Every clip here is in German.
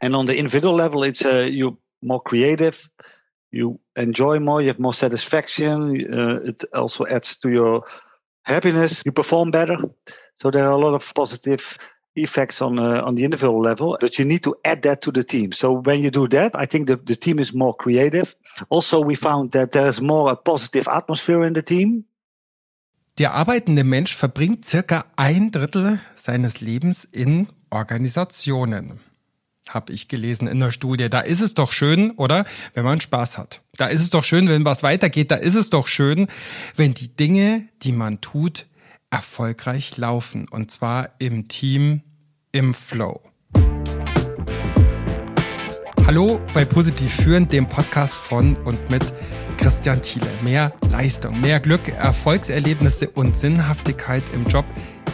And on the individual level, it's uh, you're more creative, you enjoy more, you have more satisfaction. Uh, it also adds to your happiness. You perform better. So there are a lot of positive effects on uh, on the individual level, but you need to add that to the team. So when you do that, I think the, the team is more creative. Also, we found that there's more a positive atmosphere in the team. Der arbeitende Mensch verbringt circa ein Drittel seines Lebens in Organisationen. Habe ich gelesen in der Studie. Da ist es doch schön, oder? Wenn man Spaß hat. Da ist es doch schön, wenn was weitergeht. Da ist es doch schön, wenn die Dinge, die man tut, erfolgreich laufen. Und zwar im Team, im Flow. Hallo bei Positiv Führen, dem Podcast von und mit Christian Thiele. Mehr Leistung, mehr Glück, Erfolgserlebnisse und Sinnhaftigkeit im Job.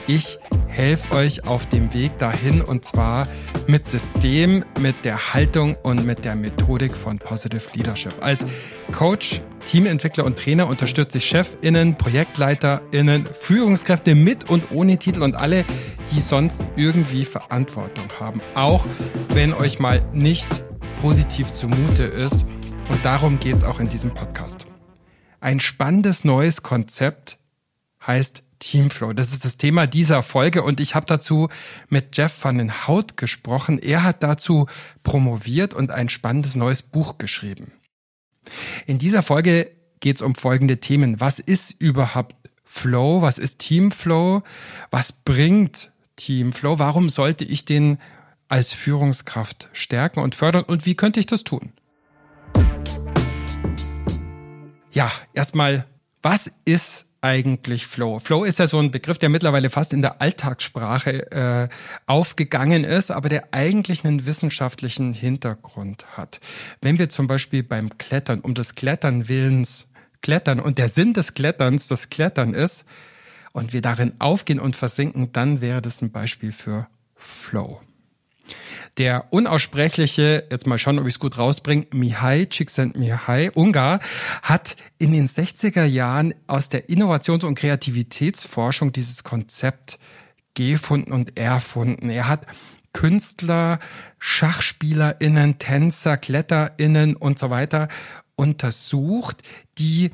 Ich helfe euch auf dem Weg dahin und zwar mit System, mit der Haltung und mit der Methodik von Positive Leadership. Als Coach, Teamentwickler und Trainer unterstütze ich ChefInnen, ProjektleiterInnen, Führungskräfte mit und ohne Titel und alle, die sonst irgendwie Verantwortung haben. Auch wenn euch mal nicht positiv zumute ist. Und darum geht es auch in diesem Podcast. Ein spannendes neues Konzept heißt Teamflow. Das ist das Thema dieser Folge und ich habe dazu mit Jeff van den Hout gesprochen. Er hat dazu promoviert und ein spannendes neues Buch geschrieben. In dieser Folge geht es um folgende Themen. Was ist überhaupt Flow? Was ist Teamflow? Was bringt Teamflow? Warum sollte ich den als Führungskraft stärken und fördern und wie könnte ich das tun? Ja, erstmal, was ist eigentlich Flow? Flow ist ja so ein Begriff, der mittlerweile fast in der Alltagssprache äh, aufgegangen ist, aber der eigentlich einen wissenschaftlichen Hintergrund hat. Wenn wir zum Beispiel beim Klettern um des Klettern willens klettern und der Sinn des Kletterns das Klettern ist und wir darin aufgehen und versinken, dann wäre das ein Beispiel für Flow. Der unaussprechliche, jetzt mal schauen, ob ich es gut rausbringe, Mihai Csikszentmihalyi, Ungar, hat in den 60er Jahren aus der Innovations- und Kreativitätsforschung dieses Konzept gefunden und erfunden. Er hat Künstler, SchachspielerInnen, Tänzer, KletterInnen und so weiter untersucht, die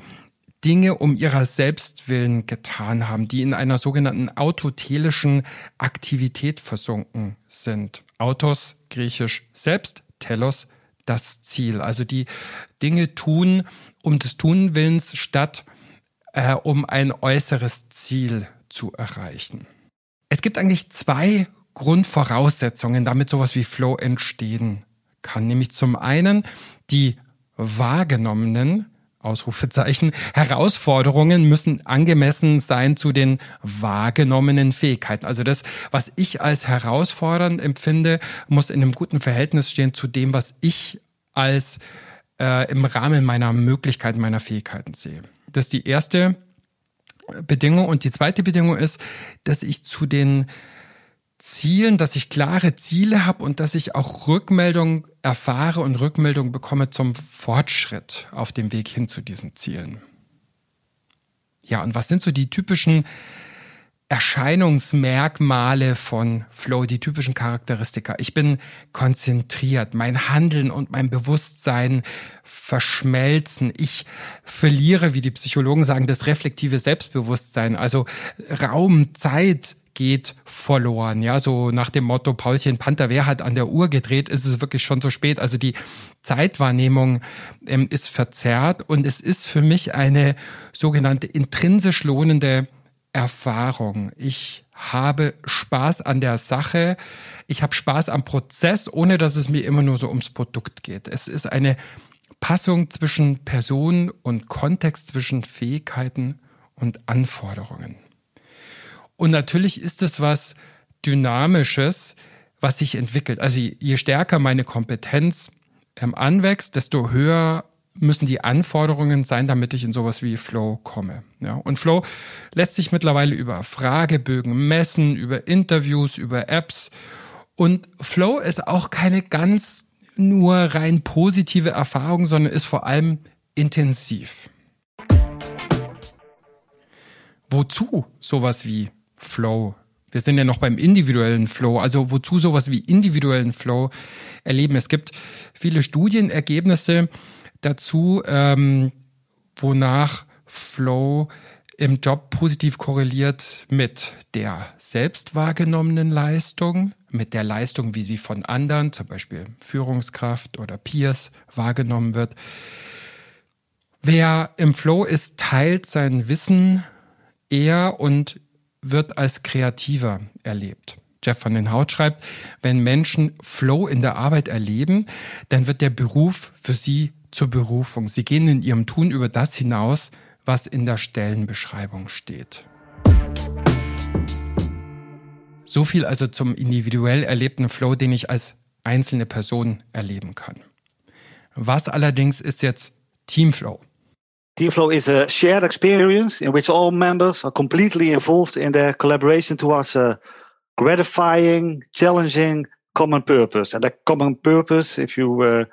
Dinge um ihrer selbst willen getan haben, die in einer sogenannten autotelischen Aktivität versunken sind. Autos, griechisch selbst, telos, das Ziel. Also die Dinge tun um des Tunwillens statt äh, um ein äußeres Ziel zu erreichen. Es gibt eigentlich zwei Grundvoraussetzungen, damit sowas wie Flow entstehen kann. Nämlich zum einen die wahrgenommenen Ausrufezeichen. Herausforderungen müssen angemessen sein zu den wahrgenommenen Fähigkeiten. Also das, was ich als herausfordernd empfinde, muss in einem guten Verhältnis stehen zu dem, was ich als äh, im Rahmen meiner Möglichkeiten, meiner Fähigkeiten sehe. Das ist die erste Bedingung. Und die zweite Bedingung ist, dass ich zu den Zielen, dass ich klare Ziele habe und dass ich auch Rückmeldung erfahre und Rückmeldung bekomme zum Fortschritt auf dem Weg hin zu diesen Zielen. Ja, und was sind so die typischen Erscheinungsmerkmale von Flow, die typischen Charakteristika? Ich bin konzentriert, mein Handeln und mein Bewusstsein verschmelzen. Ich verliere, wie die Psychologen sagen, das reflektive Selbstbewusstsein, also Raum, Zeit, geht verloren. Ja, so nach dem Motto Paulchen Panther, wer hat an der Uhr gedreht, ist es wirklich schon zu spät. Also die Zeitwahrnehmung ähm, ist verzerrt und es ist für mich eine sogenannte intrinsisch lohnende Erfahrung. Ich habe Spaß an der Sache. Ich habe Spaß am Prozess, ohne dass es mir immer nur so ums Produkt geht. Es ist eine Passung zwischen Person und Kontext, zwischen Fähigkeiten und Anforderungen. Und natürlich ist es was Dynamisches, was sich entwickelt. Also je stärker meine Kompetenz ähm, anwächst, desto höher müssen die Anforderungen sein, damit ich in sowas wie Flow komme. Ja, und Flow lässt sich mittlerweile über Fragebögen messen, über Interviews, über Apps. Und Flow ist auch keine ganz nur rein positive Erfahrung, sondern ist vor allem intensiv. Wozu sowas wie Flow Wir sind ja noch beim individuellen Flow, also wozu sowas wie individuellen Flow erleben. Es gibt viele Studienergebnisse dazu, ähm, wonach Flow im Job positiv korreliert mit der selbst wahrgenommenen Leistung, mit der Leistung, wie sie von anderen, zum Beispiel Führungskraft oder Peers, wahrgenommen wird. Wer im Flow ist, teilt sein Wissen eher und wird als kreativer erlebt. Jeff van den Hout schreibt, wenn Menschen Flow in der Arbeit erleben, dann wird der Beruf für sie zur Berufung. Sie gehen in ihrem Tun über das hinaus, was in der Stellenbeschreibung steht. So viel also zum individuell erlebten Flow, den ich als einzelne Person erleben kann. Was allerdings ist jetzt Teamflow? Teamflow is a shared experience in which all members are completely involved in their collaboration towards a gratifying, challenging common purpose. And that common purpose, if you uh,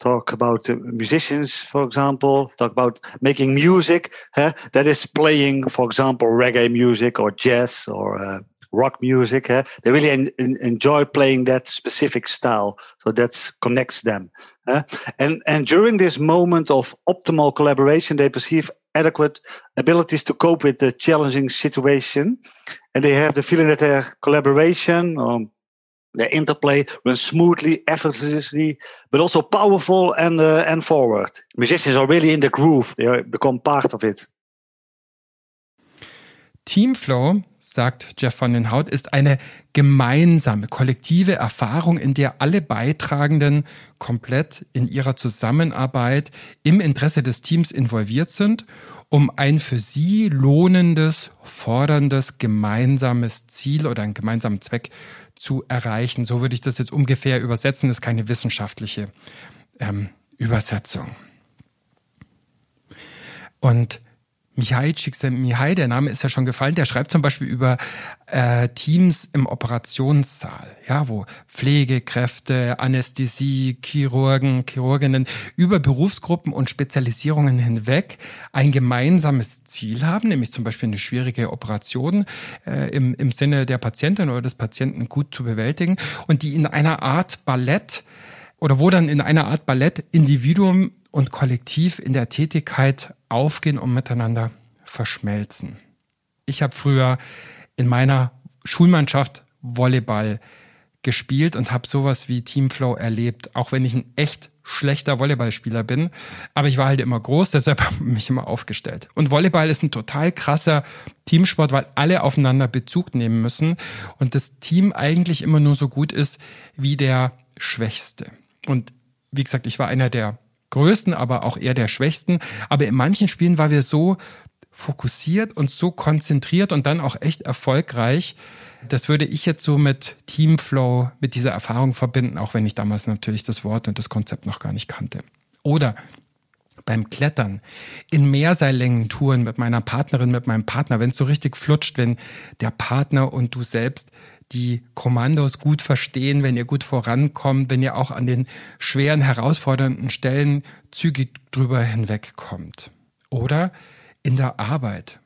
talk about uh, musicians, for example, talk about making music, huh? that is playing, for example, reggae music or jazz or uh, rock music. Huh? They really en- enjoy playing that specific style. So that connects them. Uh, and, and during this moment of optimal collaboration, they perceive adequate abilities to cope with the challenging situation. And they have the feeling that their collaboration, um, their interplay runs smoothly, effortlessly, but also powerful and, uh, and forward. Musicians are really in the groove, they are, become part of it. Teamflow sagt Jeff van den Hout, ist eine gemeinsame, kollektive Erfahrung, in der alle Beitragenden komplett in ihrer Zusammenarbeit im Interesse des Teams involviert sind, um ein für sie lohnendes, forderndes, gemeinsames Ziel oder einen gemeinsamen Zweck zu erreichen. So würde ich das jetzt ungefähr übersetzen, das ist keine wissenschaftliche ähm, Übersetzung. Und Mihai Csikszentmihalyi, der Name ist ja schon gefallen, der schreibt zum Beispiel über äh, Teams im Operationssaal, ja, wo Pflegekräfte, Anästhesie, Chirurgen, Chirurginnen über Berufsgruppen und Spezialisierungen hinweg ein gemeinsames Ziel haben, nämlich zum Beispiel eine schwierige Operation äh, im, im Sinne der Patientin oder des Patienten gut zu bewältigen und die in einer Art Ballett oder wo dann in einer Art Ballett Individuum und Kollektiv in der Tätigkeit aufgehen und miteinander verschmelzen. Ich habe früher in meiner Schulmannschaft Volleyball gespielt und habe sowas wie Teamflow erlebt, auch wenn ich ein echt schlechter Volleyballspieler bin. Aber ich war halt immer groß, deshalb habe ich mich immer aufgestellt. Und Volleyball ist ein total krasser Teamsport, weil alle aufeinander Bezug nehmen müssen und das Team eigentlich immer nur so gut ist wie der Schwächste. Und wie gesagt, ich war einer der größten, aber auch eher der schwächsten. Aber in manchen Spielen waren wir so fokussiert und so konzentriert und dann auch echt erfolgreich. Das würde ich jetzt so mit Teamflow, mit dieser Erfahrung verbinden, auch wenn ich damals natürlich das Wort und das Konzept noch gar nicht kannte. Oder beim Klettern, in Mehrseillängen-Touren mit meiner Partnerin, mit meinem Partner, wenn es so richtig flutscht, wenn der Partner und du selbst die Kommandos gut verstehen, wenn ihr gut vorankommt, wenn ihr auch an den schweren, herausfordernden Stellen zügig drüber hinwegkommt. Oder in der Arbeit.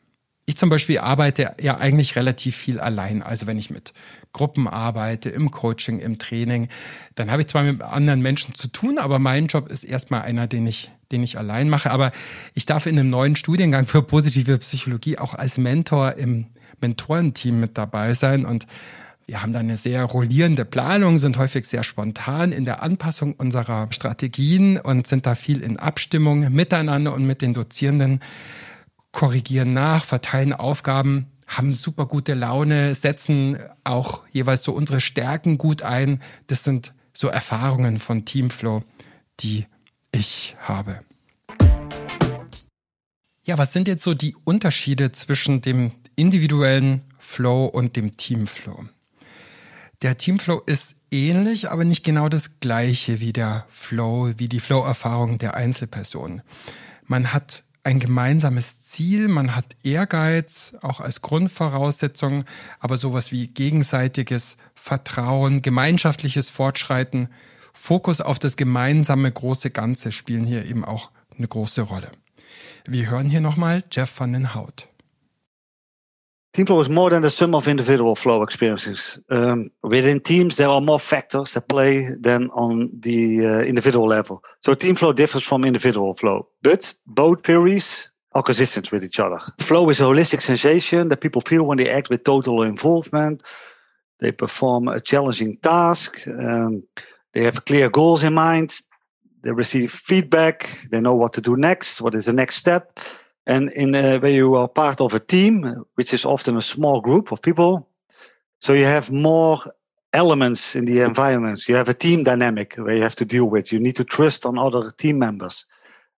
Ich zum Beispiel arbeite ja eigentlich relativ viel allein. Also wenn ich mit Gruppen arbeite, im Coaching, im Training, dann habe ich zwar mit anderen Menschen zu tun, aber mein Job ist erstmal einer, den ich, den ich allein mache. Aber ich darf in einem neuen Studiengang für positive Psychologie auch als Mentor im Mentorenteam mit dabei sein und wir haben da eine sehr rollierende Planung, sind häufig sehr spontan in der Anpassung unserer Strategien und sind da viel in Abstimmung miteinander und mit den Dozierenden, korrigieren nach, verteilen Aufgaben, haben super gute Laune, setzen auch jeweils so unsere Stärken gut ein. Das sind so Erfahrungen von Teamflow, die ich habe. Ja, was sind jetzt so die Unterschiede zwischen dem individuellen Flow und dem Teamflow? Der Teamflow ist ähnlich, aber nicht genau das gleiche wie der Flow, wie die Flow-Erfahrung der Einzelperson. Man hat ein gemeinsames Ziel, man hat Ehrgeiz, auch als Grundvoraussetzung, aber sowas wie gegenseitiges Vertrauen, gemeinschaftliches Fortschreiten, Fokus auf das gemeinsame große Ganze spielen hier eben auch eine große Rolle. Wir hören hier nochmal Jeff van den Hout. Team flow is more than the sum of individual flow experiences. Um, within teams, there are more factors that play than on the uh, individual level. So team flow differs from individual flow, but both theories are consistent with each other. Flow is a holistic sensation that people feel when they act with total involvement. They perform a challenging task. Um, they have clear goals in mind. They receive feedback. They know what to do next. What is the next step? And in uh, where you are part of a team, which is often a small group of people, so you have more elements in the environment. You have a team dynamic where you have to deal with. You need to trust on other team members.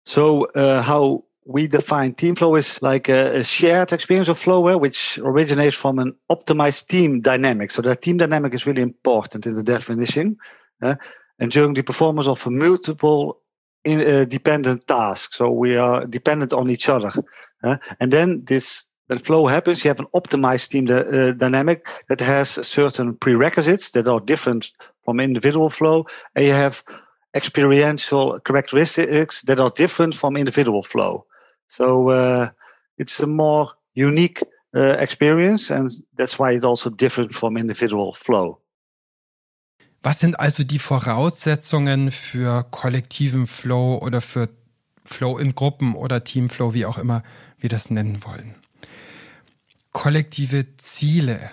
So uh, how we define team flow is like a, a, shared experience of flow, which originates from an optimized team dynamic. So that team dynamic is really important in the definition. Uh, and during the performance of multiple in, uh, dependent task. So we are dependent on each other. Uh, and then this when flow happens, you have an optimized team uh, dynamic that has certain prerequisites that are different from individual flow, and you have experiential characteristics that are different from individual flow. So uh, it's a more unique uh, experience, and that's why it's also different from individual flow. Was sind also die Voraussetzungen für kollektiven Flow oder für Flow in Gruppen oder Teamflow, wie auch immer wir das nennen wollen? Kollektive Ziele,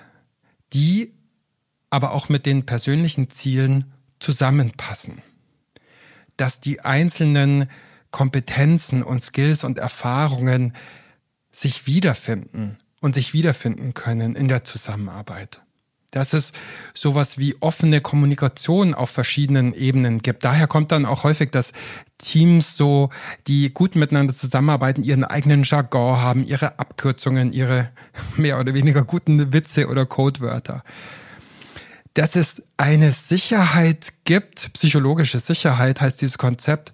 die aber auch mit den persönlichen Zielen zusammenpassen. Dass die einzelnen Kompetenzen und Skills und Erfahrungen sich wiederfinden und sich wiederfinden können in der Zusammenarbeit dass es sowas wie offene Kommunikation auf verschiedenen Ebenen gibt. Daher kommt dann auch häufig, dass Teams so, die gut miteinander zusammenarbeiten, ihren eigenen Jargon haben, ihre Abkürzungen, ihre mehr oder weniger guten Witze oder Codewörter. Dass es eine Sicherheit gibt, psychologische Sicherheit heißt dieses Konzept,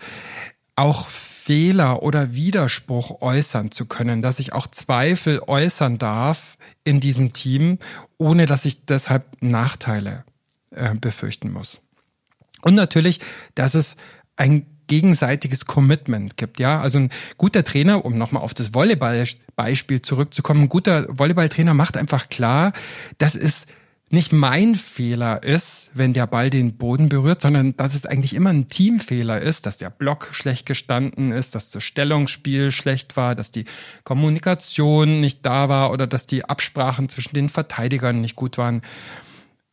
auch Fehler oder Widerspruch äußern zu können, dass ich auch Zweifel äußern darf in diesem Team, ohne dass ich deshalb Nachteile äh, befürchten muss. Und natürlich, dass es ein gegenseitiges Commitment gibt. Ja, also ein guter Trainer, um nochmal auf das Volleyball-Beispiel zurückzukommen, ein guter Volleyballtrainer macht einfach klar, dass es nicht mein Fehler ist, wenn der Ball den Boden berührt, sondern dass es eigentlich immer ein Teamfehler ist, dass der Block schlecht gestanden ist, dass das Stellungsspiel schlecht war, dass die Kommunikation nicht da war oder dass die Absprachen zwischen den Verteidigern nicht gut waren.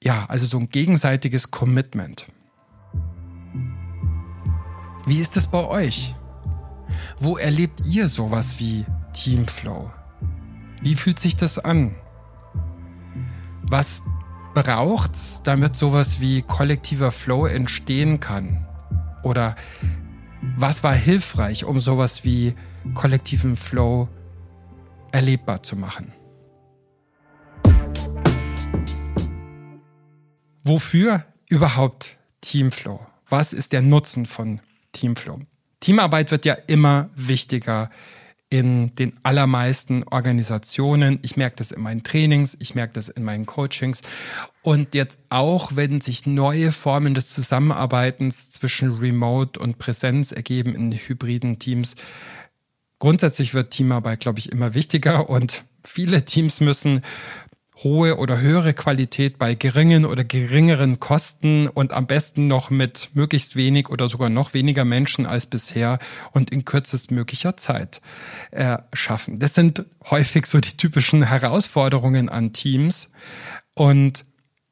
Ja, also so ein gegenseitiges Commitment. Wie ist es bei euch? Wo erlebt ihr sowas wie Teamflow? Wie fühlt sich das an? Was braucht's, damit sowas wie kollektiver Flow entstehen kann? Oder was war hilfreich, um sowas wie kollektiven Flow erlebbar zu machen? Wofür überhaupt Teamflow? Was ist der Nutzen von Teamflow? Teamarbeit wird ja immer wichtiger in den allermeisten Organisationen. Ich merke das in meinen Trainings, ich merke das in meinen Coachings. Und jetzt auch, wenn sich neue Formen des Zusammenarbeitens zwischen Remote und Präsenz ergeben in hybriden Teams. Grundsätzlich wird Teamarbeit, glaube ich, immer wichtiger und viele Teams müssen hohe oder höhere Qualität bei geringen oder geringeren Kosten und am besten noch mit möglichst wenig oder sogar noch weniger Menschen als bisher und in kürzestmöglicher Zeit äh, schaffen. Das sind häufig so die typischen Herausforderungen an Teams und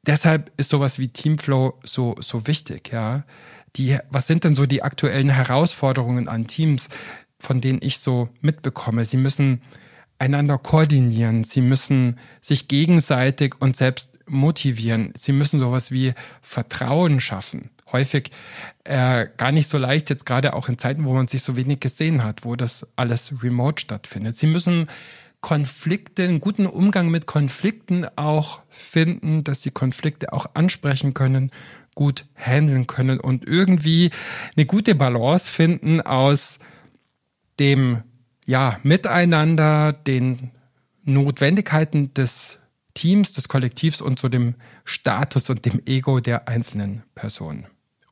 deshalb ist sowas wie Teamflow so so wichtig, ja. Die, was sind denn so die aktuellen Herausforderungen an Teams, von denen ich so mitbekomme? Sie müssen einander koordinieren. Sie müssen sich gegenseitig und selbst motivieren. Sie müssen sowas wie Vertrauen schaffen. Häufig äh, gar nicht so leicht, jetzt gerade auch in Zeiten, wo man sich so wenig gesehen hat, wo das alles remote stattfindet. Sie müssen Konflikte, einen guten Umgang mit Konflikten auch finden, dass sie Konflikte auch ansprechen können, gut handeln können und irgendwie eine gute Balance finden aus dem ja, miteinander, den Notwendigkeiten des Teams, des Kollektivs und so dem Status und dem Ego der einzelnen Personen.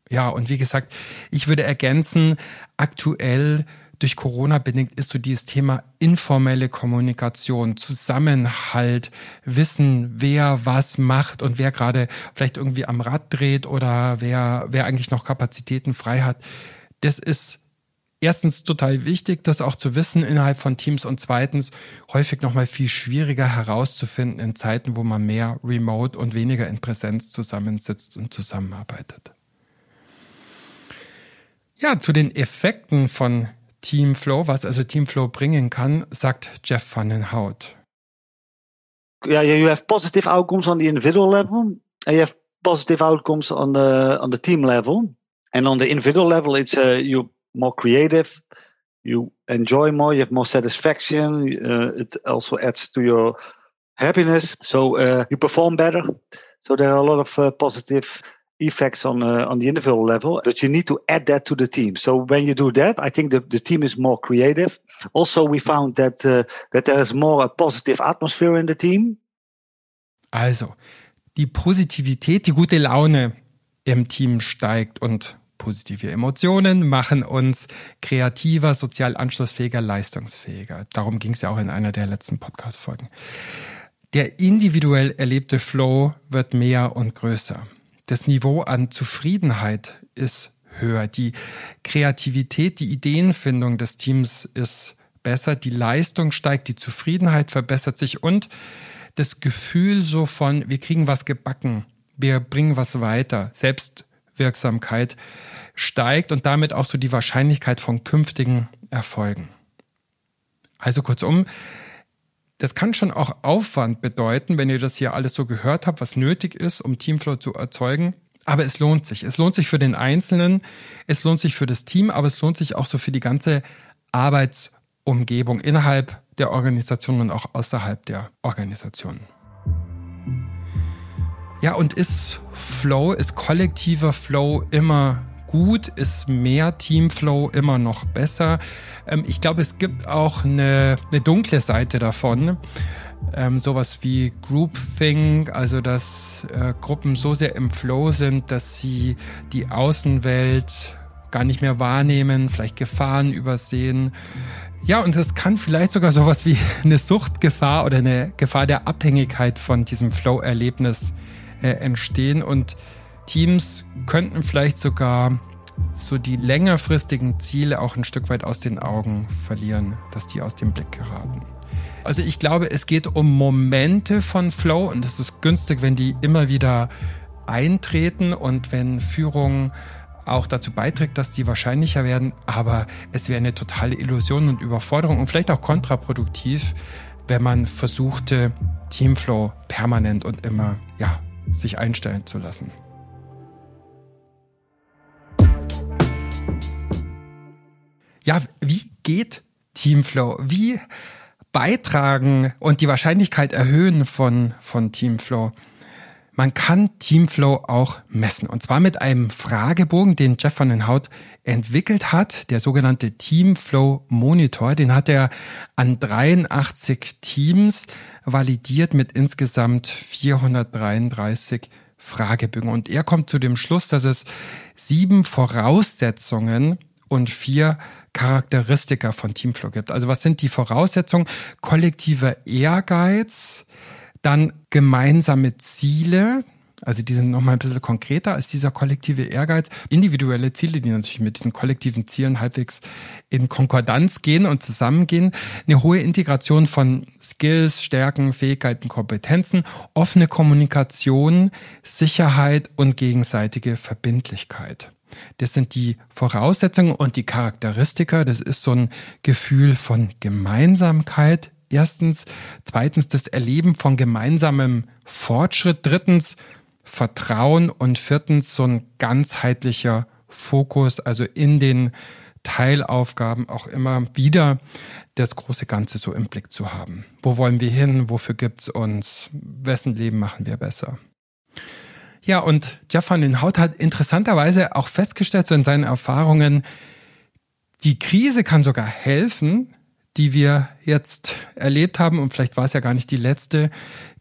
Ja, und wie gesagt, ich würde ergänzen, aktuell durch Corona bedingt ist so dieses Thema informelle Kommunikation, Zusammenhalt, Wissen, wer was macht und wer gerade vielleicht irgendwie am Rad dreht oder wer, wer eigentlich noch Kapazitäten frei hat. Das ist erstens total wichtig, das auch zu wissen innerhalb von Teams und zweitens häufig nochmal viel schwieriger herauszufinden in Zeiten, wo man mehr remote und weniger in Präsenz zusammensitzt und zusammenarbeitet. Ja, zu den Effekten von Teamflow, was also Teamflow bringen kann, sagt Jeff van den Hout. Yeah, you have positive outcomes on the individual level, and you have positive outcomes on the on the team level. And on the individual level, it's uh, you're more creative, you enjoy more, you have more satisfaction. Uh, it also adds to your happiness, so uh, you perform better. So there are a lot of uh, positive effects on uh, on the individual level, but you need to add that to the team. So when you do that, I think the, the team is more creative. Also, we found that uh, that there is more a positive atmosphere in the team. Also, die Positivität, die gute Laune im Team steigt und positive Emotionen machen uns kreativer, sozial anschlussfähiger, leistungsfähiger. Darum ging es ja auch in einer der letzten Podcast-Folgen. Der individuell erlebte Flow wird mehr und größer das Niveau an Zufriedenheit ist höher. Die Kreativität, die Ideenfindung des Teams ist besser, die Leistung steigt, die Zufriedenheit verbessert sich und das Gefühl so von, wir kriegen was gebacken, wir bringen was weiter, Selbstwirksamkeit steigt und damit auch so die Wahrscheinlichkeit von künftigen Erfolgen. Also kurzum, das kann schon auch Aufwand bedeuten, wenn ihr das hier alles so gehört habt, was nötig ist, um Teamflow zu erzeugen. Aber es lohnt sich. Es lohnt sich für den Einzelnen, es lohnt sich für das Team, aber es lohnt sich auch so für die ganze Arbeitsumgebung innerhalb der Organisation und auch außerhalb der Organisation. Ja, und ist Flow, ist kollektiver Flow immer gut, ist mehr Teamflow immer noch besser. Ähm, ich glaube, es gibt auch eine, eine dunkle Seite davon. Ähm, sowas wie Groupthink, also dass äh, Gruppen so sehr im Flow sind, dass sie die Außenwelt gar nicht mehr wahrnehmen, vielleicht Gefahren übersehen. Ja, und es kann vielleicht sogar sowas wie eine Suchtgefahr oder eine Gefahr der Abhängigkeit von diesem Flow-Erlebnis äh, entstehen. Und Teams könnten vielleicht sogar so die längerfristigen Ziele auch ein Stück weit aus den Augen verlieren, dass die aus dem Blick geraten. Also ich glaube, es geht um Momente von Flow und es ist günstig, wenn die immer wieder eintreten und wenn Führung auch dazu beiträgt, dass die wahrscheinlicher werden. Aber es wäre eine totale Illusion und Überforderung und vielleicht auch kontraproduktiv, wenn man versuchte, Teamflow permanent und immer ja, sich einstellen zu lassen. Ja, wie geht Teamflow? Wie beitragen und die Wahrscheinlichkeit erhöhen von, von Teamflow? Man kann Teamflow auch messen. Und zwar mit einem Fragebogen, den Jeff van den Hout entwickelt hat, der sogenannte Teamflow Monitor. Den hat er an 83 Teams validiert mit insgesamt 433 Fragebögen. Und er kommt zu dem Schluss, dass es sieben Voraussetzungen und vier Charakteristika von Teamflow gibt. Also was sind die Voraussetzungen? Kollektiver Ehrgeiz, dann gemeinsame Ziele, also die sind nochmal ein bisschen konkreter als dieser kollektive Ehrgeiz. Individuelle Ziele, die natürlich mit diesen kollektiven Zielen halbwegs in Konkordanz gehen und zusammengehen. Eine hohe Integration von Skills, Stärken, Fähigkeiten, Kompetenzen, offene Kommunikation, Sicherheit und gegenseitige Verbindlichkeit. Das sind die Voraussetzungen und die Charakteristika. Das ist so ein Gefühl von Gemeinsamkeit. Erstens. Zweitens das Erleben von gemeinsamem Fortschritt. Drittens Vertrauen. Und viertens so ein ganzheitlicher Fokus, also in den Teilaufgaben auch immer wieder das große Ganze so im Blick zu haben. Wo wollen wir hin? Wofür gibt es uns? Wessen Leben machen wir besser? Ja, und Jeff van den Hout hat interessanterweise auch festgestellt, so in seinen Erfahrungen, die Krise kann sogar helfen, die wir jetzt erlebt haben, und vielleicht war es ja gar nicht die letzte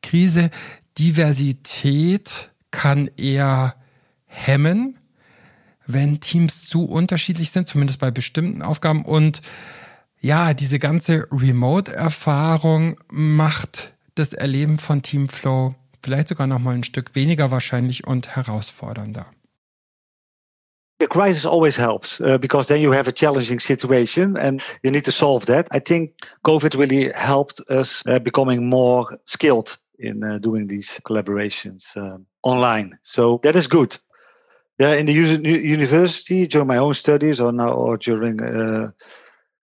Krise. Diversität kann eher hemmen, wenn Teams zu unterschiedlich sind, zumindest bei bestimmten Aufgaben. Und ja, diese ganze Remote-Erfahrung macht das Erleben von Teamflow vielleicht sogar noch mal ein Stück weniger wahrscheinlich und herausfordernder. The crisis always helps uh, because then you have a challenging situation and you need to solve that. I think COVID really helped us uh, becoming more skilled in uh, doing these collaborations um, online. So that is good. Yeah, in the university during my own studies or now or during uh,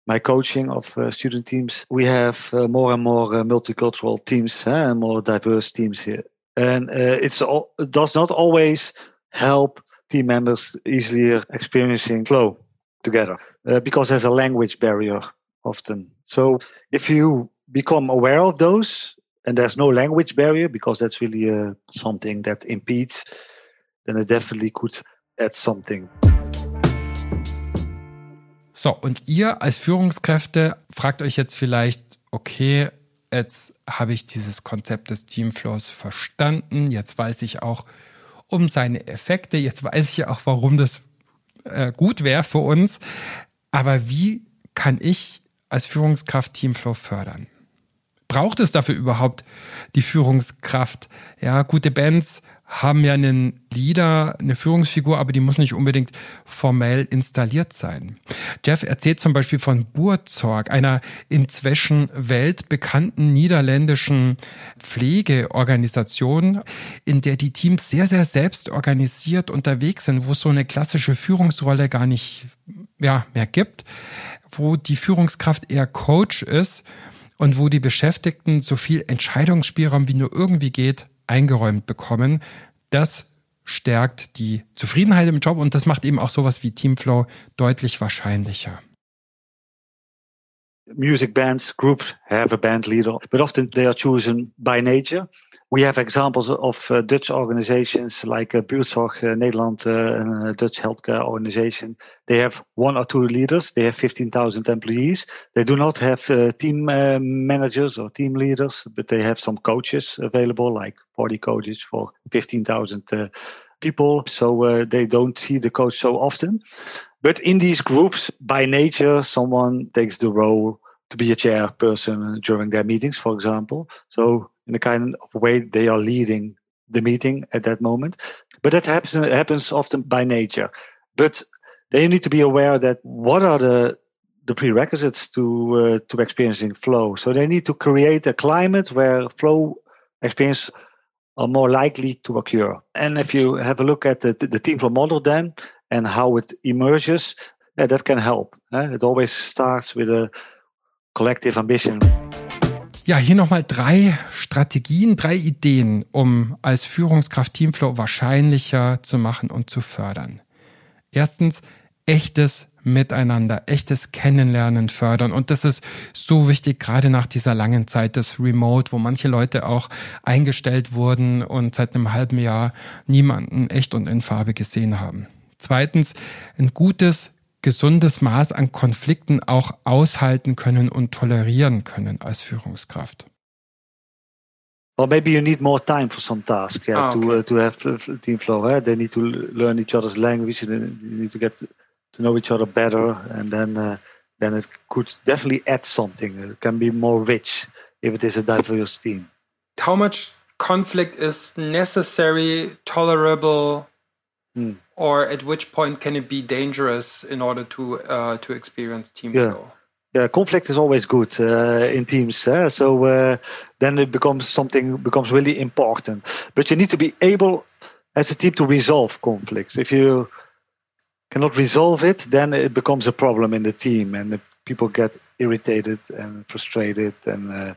my coaching of uh, student teams, we have uh, more and more multicultural teams and more diverse teams here. And it's all, it does not always help team members easily experiencing flow together uh, because there's a language barrier often. So if you become aware of those and there's no language barrier because that's really uh, something that impedes, then it definitely could add something. So, und ihr als Führungskräfte fragt euch jetzt vielleicht, okay, jetzt habe ich dieses Konzept des Teamflows verstanden, jetzt weiß ich auch, um seine Effekte. Jetzt weiß ich ja auch, warum das äh, gut wäre für uns. Aber wie kann ich als Führungskraft Teamflow fördern? Braucht es dafür überhaupt die Führungskraft? Ja, gute Bands haben ja einen Leader, eine Führungsfigur, aber die muss nicht unbedingt formell installiert sein. Jeff erzählt zum Beispiel von Burzorg, einer inzwischen weltbekannten niederländischen Pflegeorganisation, in der die Teams sehr, sehr selbst organisiert unterwegs sind, wo es so eine klassische Führungsrolle gar nicht ja, mehr gibt, wo die Führungskraft eher Coach ist und wo die Beschäftigten so viel Entscheidungsspielraum wie nur irgendwie geht eingeräumt bekommen. Das stärkt die Zufriedenheit im Job und das macht eben auch sowas wie Teamflow deutlich wahrscheinlicher. Music bands, groups have a band leader, but often they are chosen by nature. We have examples of uh, Dutch organizations like uh, Buurtzorg uh, Nederland, uh, a Dutch healthcare organization. They have one or two leaders. They have 15,000 employees. They do not have uh, team uh, managers or team leaders, but they have some coaches available, like 40 coaches for 15,000 uh, people. So they don't see the coach so often. But in these groups, by nature, someone takes the role to be a chairperson during their meetings, for example. So in a kind of way, they are leading the meeting at that moment. But that happens happens often by nature. But they need to be aware that what are the the prerequisites to uh, to experiencing flow. So they need to create a climate where flow experience are more likely to occur. And if you have a look at the, the team model, then and how it emerges, yeah, that can help. Eh? It always starts with a collective ambition. Ja, hier nochmal drei Strategien, drei Ideen, um als Führungskraft Teamflow wahrscheinlicher zu machen und zu fördern. Erstens, echtes Miteinander, echtes Kennenlernen fördern. Und das ist so wichtig, gerade nach dieser langen Zeit des Remote, wo manche Leute auch eingestellt wurden und seit einem halben Jahr niemanden echt und in Farbe gesehen haben. Zweitens, ein gutes, gesundes Maß an Konflikten auch aushalten können und tolerieren können als Führungskraft. Or maybe you need more time for some tasks yeah, ah, okay. to uh, to have uh, team flow. Eh? They need to learn each other's language. You need to get to know each other better, and then uh, then it could definitely add something. It can be more rich if it is a diverse team. How much conflict is necessary, tolerable, Hmm. Or at which point can it be dangerous in order to uh, to experience team yeah. flow? Yeah, conflict is always good uh, in teams. Uh, so uh, then it becomes something becomes really important. But you need to be able, as a team, to resolve conflicts. If you cannot resolve it, then it becomes a problem in the team, and people get irritated and frustrated, and uh,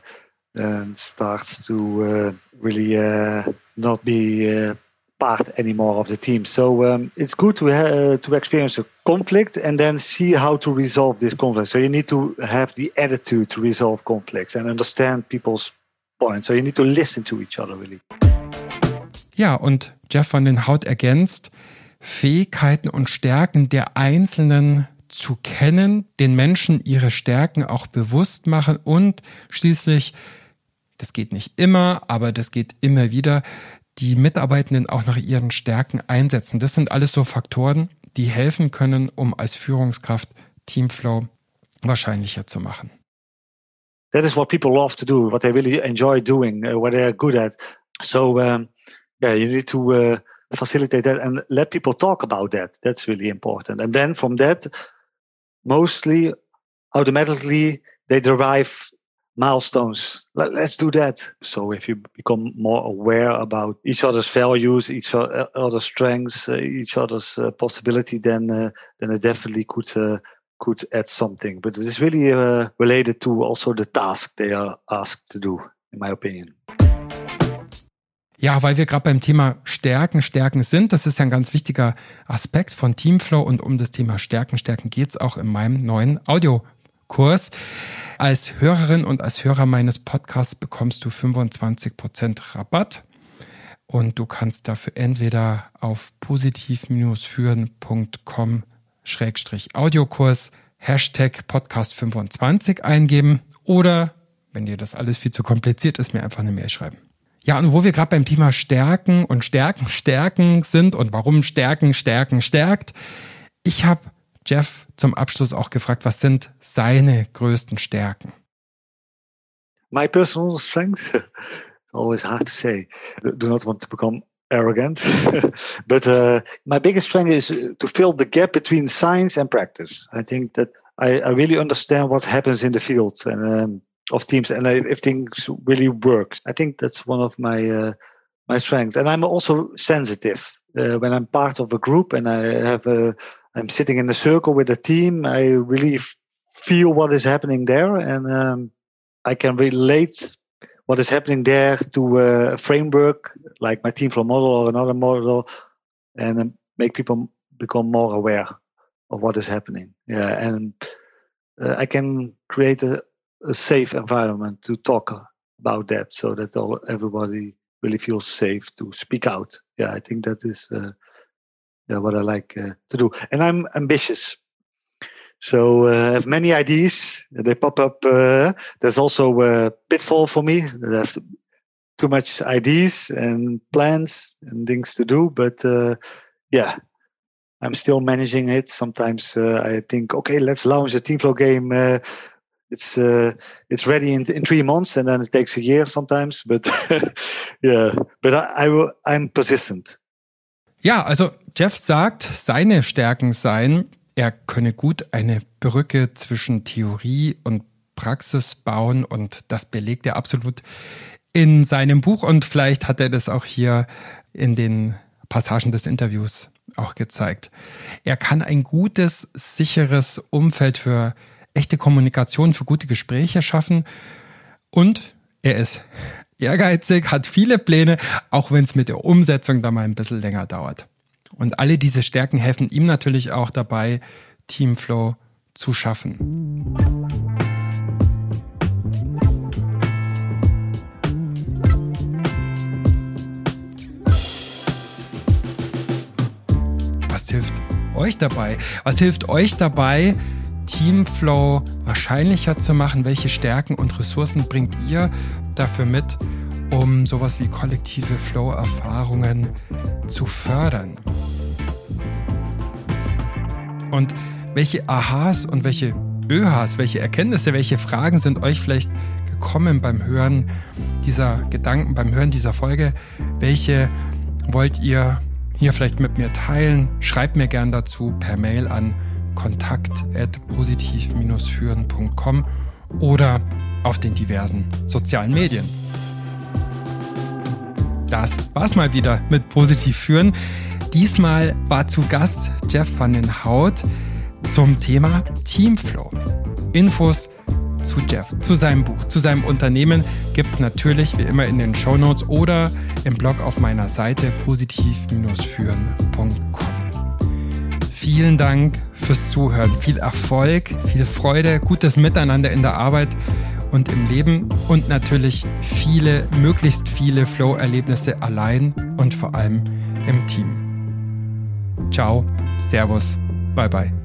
and starts to uh, really uh, not be part anymore of the team. So um, it's good to uh, to experience a conflict and then see how to resolve this conflict. So you need to have the attitude to resolve conflicts and understand people's points. So you need to listen to each other really. Ja, und Jeff van den Hout ergänzt, Fähigkeiten und Stärken der Einzelnen zu kennen, den Menschen ihre Stärken auch bewusst machen und schließlich, das geht nicht immer, aber das geht immer wieder, die Mitarbeitenden auch nach ihren Stärken einsetzen. Das sind alles so Faktoren, die helfen können, um als Führungskraft Teamflow wahrscheinlicher zu machen. That is what people love to do, what they really enjoy doing, uh, what they're good at. So, um, yeah, you need to uh, facilitate that and let people talk about that. That's really important. And then from that, mostly automatically they derive milestones. Let, us do that. So if you become more aware about each other's values, each other's strengths, uh, each other's uh, possibility, then uh, then it definitely could uh, could add something. But it is really uh, related to also the task they are asked to do, in my opinion. Ja, weil wir gerade beim Thema Stärken, Stärken sind. Das ist ja ein ganz wichtiger Aspekt von Teamflow und um das Thema Stärken, Stärken geht's auch in meinem neuen Audiokurs. Als Hörerin und als Hörer meines Podcasts bekommst du 25% Rabatt und du kannst dafür entweder auf positiv-führen.com Audiokurs Hashtag Podcast 25 eingeben oder, wenn dir das alles viel zu kompliziert ist, mir einfach eine Mail schreiben. Ja, und wo wir gerade beim Thema Stärken und Stärken, Stärken sind und warum Stärken, Stärken, stärkt. Ich habe Jeff zum Abschluss auch gefragt, was sind seine größten Stärken? My personal strength, it's always hard to say. Do not want to become arrogant, but uh, my biggest strength is to fill the gap between science and practice. I think that I, I really understand what happens in the field and um, of teams and if things really work. I think that's one of my uh, my strengths. And I'm also sensitive uh, when I'm part of a group and I have a I'm sitting in a circle with a team. I really feel what is happening there, and um, I can relate what is happening there to a framework like my team flow model or another model, and make people become more aware of what is happening. Yeah, and uh, I can create a, a safe environment to talk about that so that all everybody really feels safe to speak out. Yeah, I think that is uh, yeah, what I like uh, to do. And I'm ambitious. So uh, I have many ideas. They pop up. Uh, there's also a pitfall for me. That I have too much ideas and plans and things to do. But uh, yeah, I'm still managing it. Sometimes uh, I think, okay, let's launch a Teamflow game uh, it's uh, it's ready in in three months, and then it takes a year sometimes. But yeah, but I, I I'm persistent. Ja, also Jeff sagt, seine Stärken seien, er könne gut eine Brücke zwischen Theorie und Praxis bauen und das belegt er absolut in seinem Buch und vielleicht hat er das auch hier in den Passagen des Interviews auch gezeigt. Er kann ein gutes, sicheres Umfeld für echte Kommunikation, für gute Gespräche schaffen. Und er ist ehrgeizig, hat viele Pläne, auch wenn es mit der Umsetzung da mal ein bisschen länger dauert. Und alle diese Stärken helfen ihm natürlich auch dabei, Teamflow zu schaffen. Was hilft euch dabei? Was hilft euch dabei, Teamflow wahrscheinlicher zu machen? Welche Stärken und Ressourcen bringt ihr dafür mit, um sowas wie kollektive Flow-Erfahrungen zu fördern? Und welche Aha's und welche ÖHAs, welche Erkenntnisse, welche Fragen sind euch vielleicht gekommen beim Hören dieser Gedanken, beim Hören dieser Folge? Welche wollt ihr hier vielleicht mit mir teilen? Schreibt mir gern dazu per Mail an kontakt.positiv-führen.com oder auf den diversen sozialen Medien. Das war's mal wieder mit Positiv führen. Diesmal war zu Gast Jeff van den Hout zum Thema Teamflow. Infos zu Jeff, zu seinem Buch, zu seinem Unternehmen gibt es natürlich wie immer in den Show Notes oder im Blog auf meiner Seite positiv-führen.com. Vielen Dank fürs Zuhören. Viel Erfolg, viel Freude, gutes Miteinander in der Arbeit und im Leben und natürlich viele, möglichst viele Flow-Erlebnisse allein und vor allem im Team. Ciao, Servus, bye bye.